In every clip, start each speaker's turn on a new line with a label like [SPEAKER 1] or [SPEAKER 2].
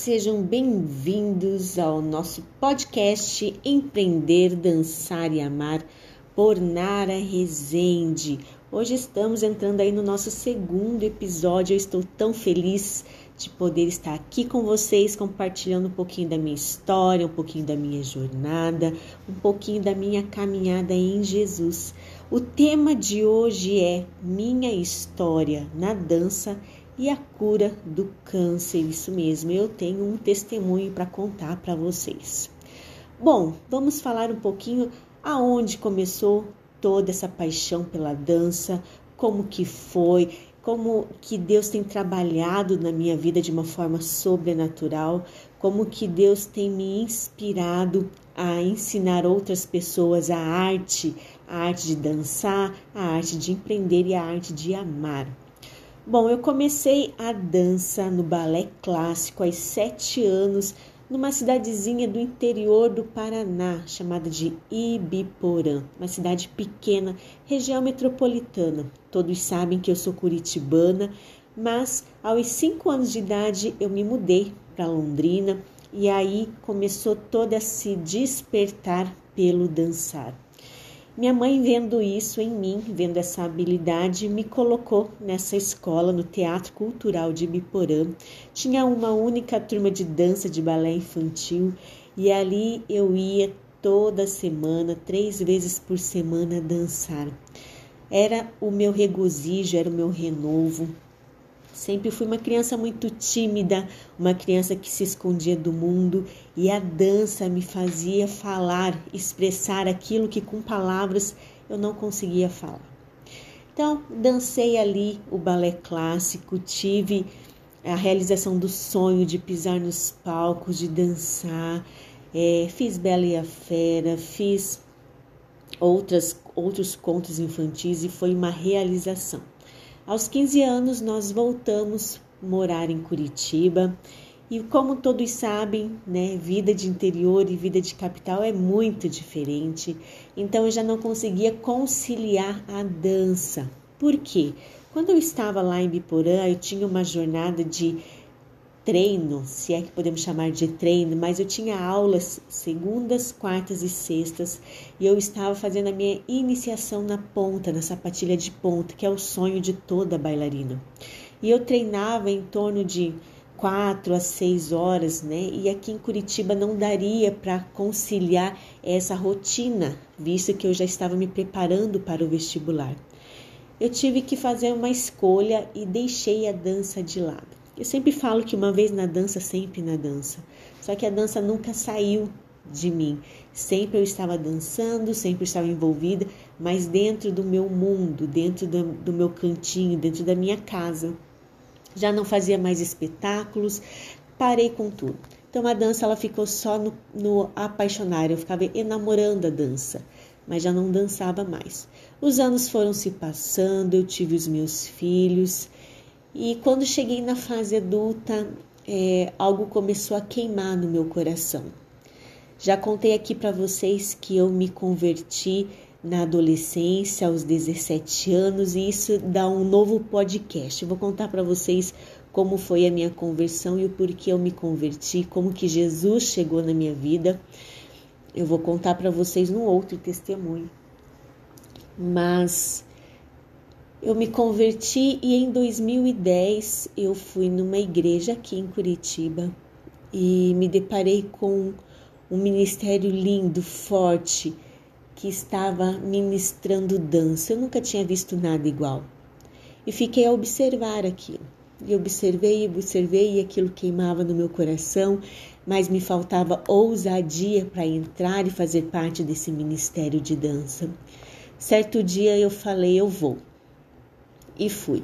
[SPEAKER 1] sejam bem-vindos ao nosso podcast Empreender, Dançar e Amar por Nara Rezende. Hoje estamos entrando aí no nosso segundo episódio. Eu estou tão feliz de poder estar aqui com vocês, compartilhando um pouquinho da minha história, um pouquinho da minha jornada, um pouquinho da minha caminhada em Jesus. O tema de hoje é Minha História na Dança e a cura do câncer. Isso mesmo, eu tenho um testemunho para contar para vocês. Bom, vamos falar um pouquinho aonde começou toda essa paixão pela dança, como que foi, como que Deus tem trabalhado na minha vida de uma forma sobrenatural, como que Deus tem me inspirado a ensinar outras pessoas a arte, a arte de dançar, a arte de empreender e a arte de amar. Bom, eu comecei a dança no balé clássico aos sete anos, numa cidadezinha do interior do Paraná, chamada de Ibiporã, uma cidade pequena, região metropolitana. Todos sabem que eu sou curitibana, mas aos cinco anos de idade eu me mudei para Londrina e aí começou toda a se despertar pelo dançar. Minha mãe, vendo isso em mim, vendo essa habilidade, me colocou nessa escola, no Teatro Cultural de Biporã. Tinha uma única turma de dança de balé infantil e ali eu ia toda semana, três vezes por semana, dançar. Era o meu regozijo, era o meu renovo, Sempre fui uma criança muito tímida, uma criança que se escondia do mundo e a dança me fazia falar, expressar aquilo que com palavras eu não conseguia falar. Então, dancei ali o balé clássico, tive a realização do sonho de pisar nos palcos, de dançar, é, fiz Bela e a Fera, fiz outras, outros contos infantis e foi uma realização. Aos 15 anos, nós voltamos morar em Curitiba. E como todos sabem, né, vida de interior e vida de capital é muito diferente. Então eu já não conseguia conciliar a dança. Por quê? Quando eu estava lá em Biporã, eu tinha uma jornada de treino, se é que podemos chamar de treino, mas eu tinha aulas segundas, quartas e sextas e eu estava fazendo a minha iniciação na ponta, na sapatilha de ponta, que é o sonho de toda bailarina. E eu treinava em torno de quatro a seis horas, né? E aqui em Curitiba não daria para conciliar essa rotina, visto que eu já estava me preparando para o vestibular. Eu tive que fazer uma escolha e deixei a dança de lado. Eu sempre falo que uma vez na dança, sempre na dança. Só que a dança nunca saiu de mim. Sempre eu estava dançando, sempre estava envolvida, mas dentro do meu mundo, dentro do, do meu cantinho, dentro da minha casa. Já não fazia mais espetáculos, parei com tudo. Então a dança ela ficou só no, no apaixonar, eu ficava enamorando a dança, mas já não dançava mais. Os anos foram se passando, eu tive os meus filhos e quando cheguei na fase adulta, é, algo começou a queimar no meu coração. Já contei aqui para vocês que eu me converti na adolescência, aos 17 anos, e isso dá um novo podcast. Eu vou contar para vocês como foi a minha conversão e o porquê eu me converti, como que Jesus chegou na minha vida. Eu vou contar para vocês num outro testemunho. Mas eu me converti e em 2010 eu fui numa igreja aqui em Curitiba e me deparei com um ministério lindo, forte, que estava ministrando dança. Eu nunca tinha visto nada igual. E fiquei a observar aquilo. E observei, observei e aquilo queimava no meu coração, mas me faltava ousadia para entrar e fazer parte desse ministério de dança. Certo dia eu falei, eu vou e fui.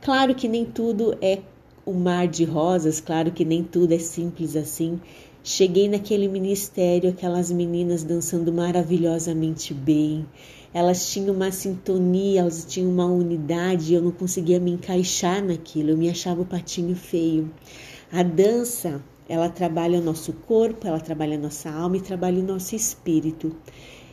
[SPEAKER 1] Claro que nem tudo é um mar de rosas, claro que nem tudo é simples assim. Cheguei naquele ministério, aquelas meninas dançando maravilhosamente bem. Elas tinham uma sintonia, elas tinham uma unidade, eu não conseguia me encaixar naquilo, eu me achava o patinho feio. A dança, ela trabalha o nosso corpo, ela trabalha a nossa alma e trabalha o nosso espírito.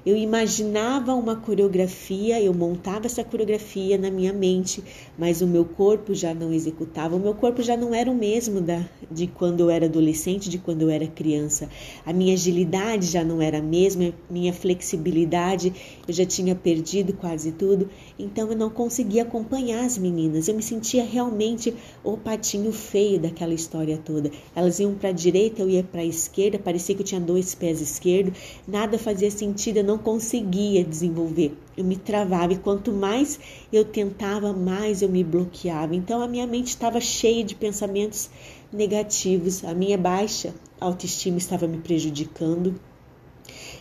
[SPEAKER 1] Eu imaginava uma coreografia, eu montava essa coreografia na minha mente, mas o meu corpo já não executava. O meu corpo já não era o mesmo da, de quando eu era adolescente, de quando eu era criança. A minha agilidade já não era a mesma, minha flexibilidade eu já tinha perdido quase tudo, então eu não conseguia acompanhar as meninas. Eu me sentia realmente o patinho feio daquela história toda. Elas iam para a direita, eu ia para a esquerda, parecia que eu tinha dois pés esquerdos, nada fazia sentido, eu não conseguia desenvolver. Eu me travava e quanto mais eu tentava, mais eu me bloqueava. Então a minha mente estava cheia de pensamentos negativos, a minha baixa autoestima estava me prejudicando.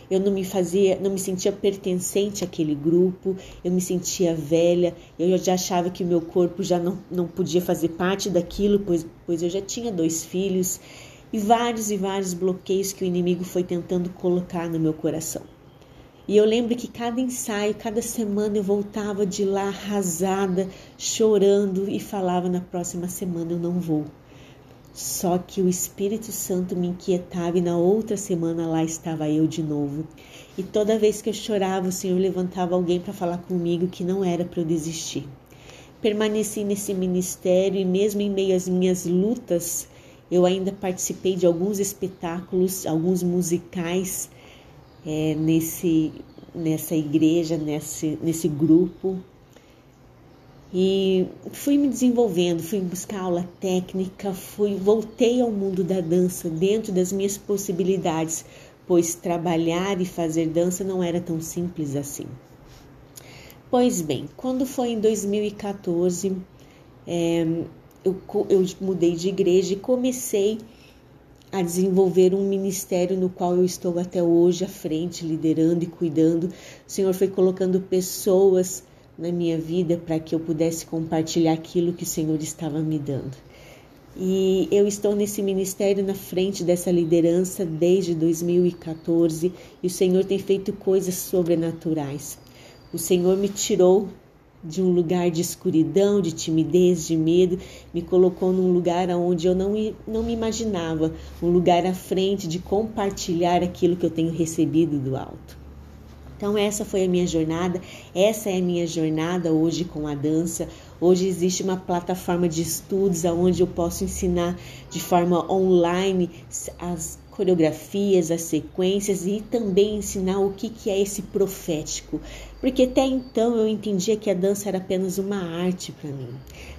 [SPEAKER 1] Eu não me fazia, não me sentia pertencente àquele grupo, eu me sentia velha, eu já achava que meu corpo já não, não podia fazer parte daquilo, pois, pois eu já tinha dois filhos e vários e vários bloqueios que o inimigo foi tentando colocar no meu coração. E eu lembro que cada ensaio, cada semana eu voltava de lá arrasada, chorando e falava na próxima semana eu não vou. Só que o Espírito Santo me inquietava e na outra semana lá estava eu de novo. E toda vez que eu chorava, o Senhor levantava alguém para falar comigo que não era para eu desistir. Permaneci nesse ministério e mesmo em meio às minhas lutas, eu ainda participei de alguns espetáculos, alguns musicais é, nesse, nessa igreja, nesse, nesse grupo. E fui me desenvolvendo, fui buscar aula técnica, fui voltei ao mundo da dança dentro das minhas possibilidades, pois trabalhar e fazer dança não era tão simples assim. Pois bem, quando foi em 2014, é, eu, eu mudei de igreja e comecei a desenvolver um ministério no qual eu estou até hoje à frente, liderando e cuidando. O Senhor foi colocando pessoas na minha vida para que eu pudesse compartilhar aquilo que o Senhor estava me dando. E eu estou nesse ministério na frente dessa liderança desde 2014 e o Senhor tem feito coisas sobrenaturais. O Senhor me tirou de um lugar de escuridão, de timidez, de medo, me colocou num lugar onde eu não, não me imaginava, um lugar à frente de compartilhar aquilo que eu tenho recebido do alto. Então essa foi a minha jornada, essa é a minha jornada hoje com a dança. Hoje existe uma plataforma de estudos onde eu posso ensinar de forma online as coreografias, as sequências e também ensinar o que, que é esse profético. Porque até então eu entendia que a dança era apenas uma arte para mim.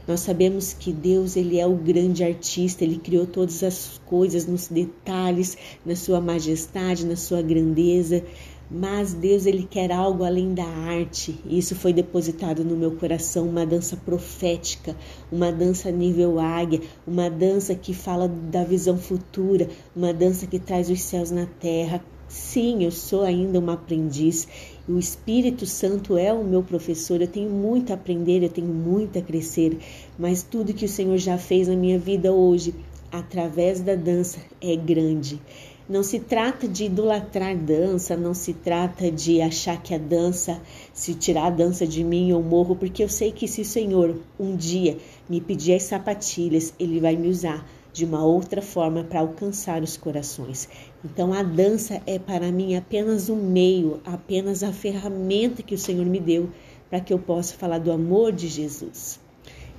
[SPEAKER 1] Nós sabemos que Deus ele é o grande artista, ele criou todas as coisas nos detalhes, na sua majestade, na sua grandeza. Mas Deus ele quer algo além da arte. E isso foi depositado no meu coração, uma dança profética, uma dança nível águia, uma dança que fala da visão futura, uma dança que traz os céus na terra. Sim, eu sou ainda uma aprendiz. O Espírito Santo é o meu professor. Eu tenho muito a aprender, eu tenho muito a crescer, mas tudo que o Senhor já fez na minha vida hoje, através da dança, é grande. Não se trata de idolatrar dança, não se trata de achar que a dança, se tirar a dança de mim, eu morro, porque eu sei que se o Senhor um dia me pedir as sapatilhas, Ele vai me usar de uma outra forma para alcançar os corações. Então a dança é para mim apenas um meio, apenas a ferramenta que o Senhor me deu para que eu possa falar do amor de Jesus.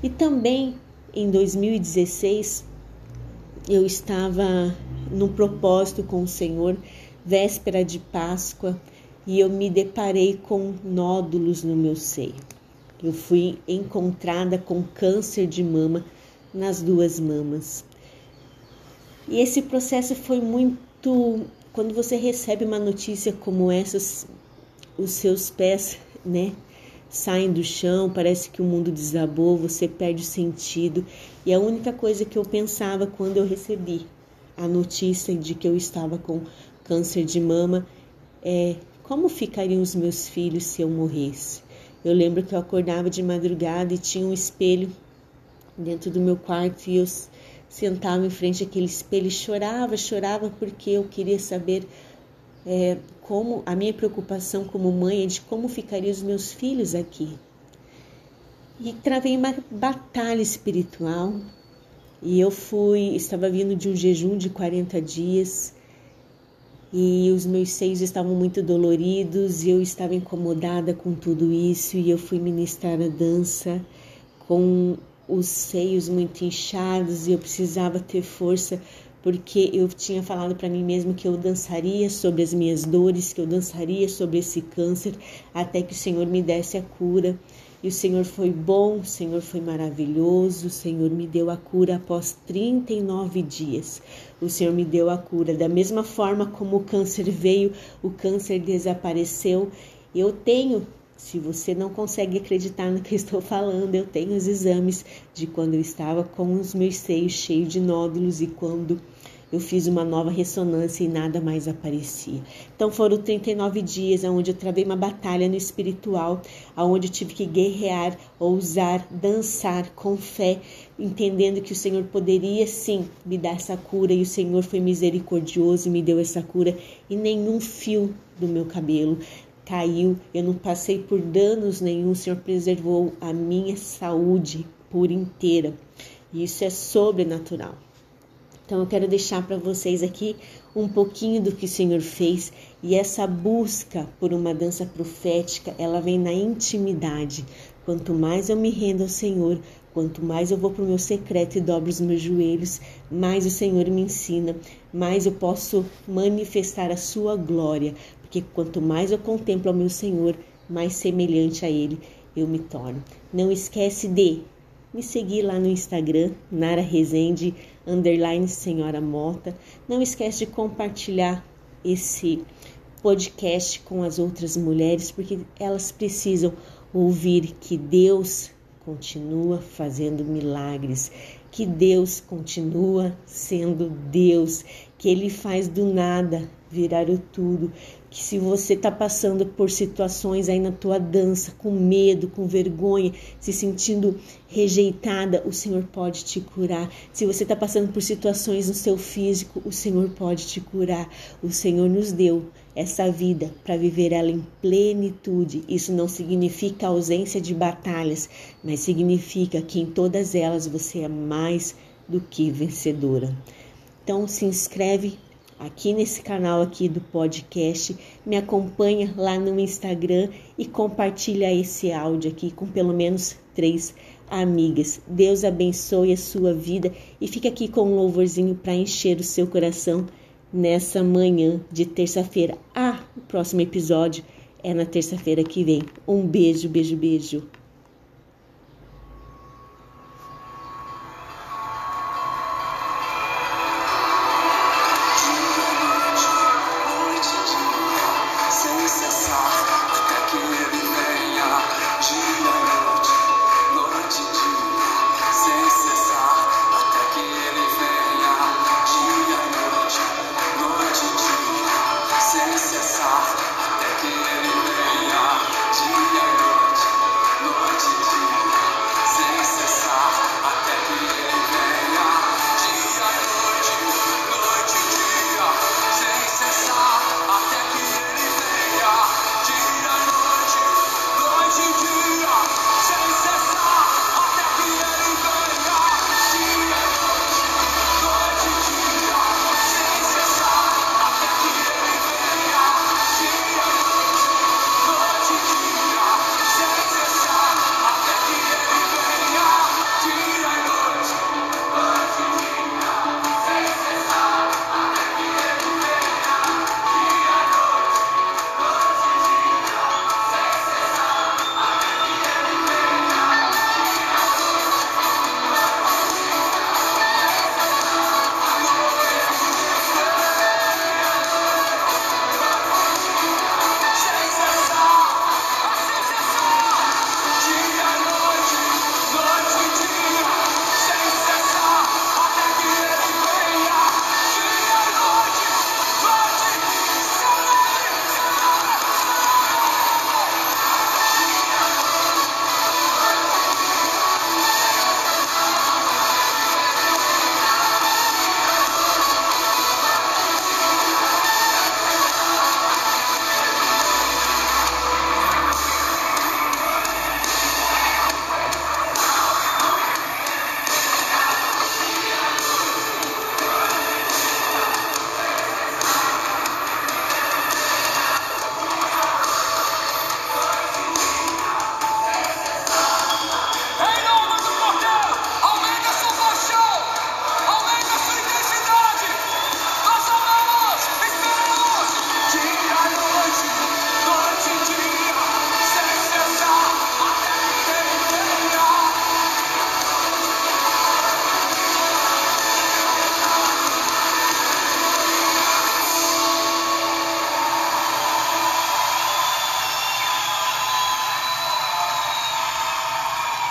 [SPEAKER 1] E também em 2016 eu estava num propósito com o Senhor, véspera de Páscoa, e eu me deparei com nódulos no meu seio. Eu fui encontrada com câncer de mama nas duas mamas. E esse processo foi muito. Quando você recebe uma notícia como essa, os seus pés, né, saem do chão, parece que o mundo desabou, você perde o sentido. E a única coisa que eu pensava quando eu recebi a notícia de que eu estava com câncer de mama é como ficariam os meus filhos se eu morresse. Eu lembro que eu acordava de madrugada e tinha um espelho dentro do meu quarto e eu sentava em frente àquele espelho e chorava, chorava porque eu queria saber é, como a minha preocupação como mãe é de como ficariam os meus filhos aqui. E travei uma batalha espiritual e eu fui, estava vindo de um jejum de 40 dias e os meus seios estavam muito doloridos e eu estava incomodada com tudo isso e eu fui ministrar a dança com os seios muito inchados e eu precisava ter força porque eu tinha falado para mim mesmo que eu dançaria sobre as minhas dores, que eu dançaria sobre esse câncer até que o Senhor me desse a cura. E o Senhor foi bom, o Senhor foi maravilhoso, o Senhor me deu a cura após 39 dias. O Senhor me deu a cura. Da mesma forma como o câncer veio, o câncer desapareceu. Eu tenho se você não consegue acreditar no que estou falando, eu tenho os exames de quando eu estava com os meus seios cheios de nódulos e quando eu fiz uma nova ressonância e nada mais aparecia. Então foram 39 dias onde eu travei uma batalha no espiritual, onde eu tive que guerrear, ousar, dançar com fé, entendendo que o Senhor poderia sim me dar essa cura e o Senhor foi misericordioso e me deu essa cura e nenhum fio do meu cabelo, caiu, eu não passei por danos nenhum, o Senhor preservou a minha saúde por inteira. Isso é sobrenatural. Então eu quero deixar para vocês aqui um pouquinho do que o Senhor fez e essa busca por uma dança profética, ela vem na intimidade. Quanto mais eu me rendo ao Senhor, quanto mais eu vou para o meu secreto e dobro os meus joelhos, mais o Senhor me ensina, mais eu posso manifestar a sua glória, porque quanto mais eu contemplo ao meu Senhor, mais semelhante a Ele eu me torno. Não esquece de me seguir lá no Instagram, Nara Rezende, underline Senhora Mota. Não esquece de compartilhar esse podcast com as outras mulheres, porque elas precisam ouvir que Deus continua fazendo milagres, que Deus continua sendo Deus, que Ele faz do nada virar o tudo, que se você está passando por situações aí na tua dança, com medo, com vergonha, se sentindo rejeitada, o Senhor pode te curar. Se você está passando por situações no seu físico, o Senhor pode te curar. O Senhor nos deu essa vida para viver ela em plenitude. Isso não significa ausência de batalhas, mas significa que em todas elas você é mais do que vencedora. Então se inscreve aqui nesse canal aqui do podcast, me acompanha lá no Instagram e compartilha esse áudio aqui com pelo menos três amigas. Deus abençoe a sua vida e fica aqui com um louvorzinho para encher o seu coração nessa manhã de terça-feira. Ah, o próximo episódio é na terça-feira que vem. Um beijo, beijo, beijo.